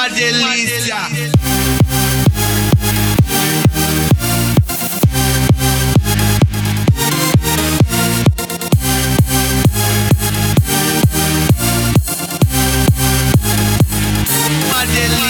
uma delícia. Uma delícia.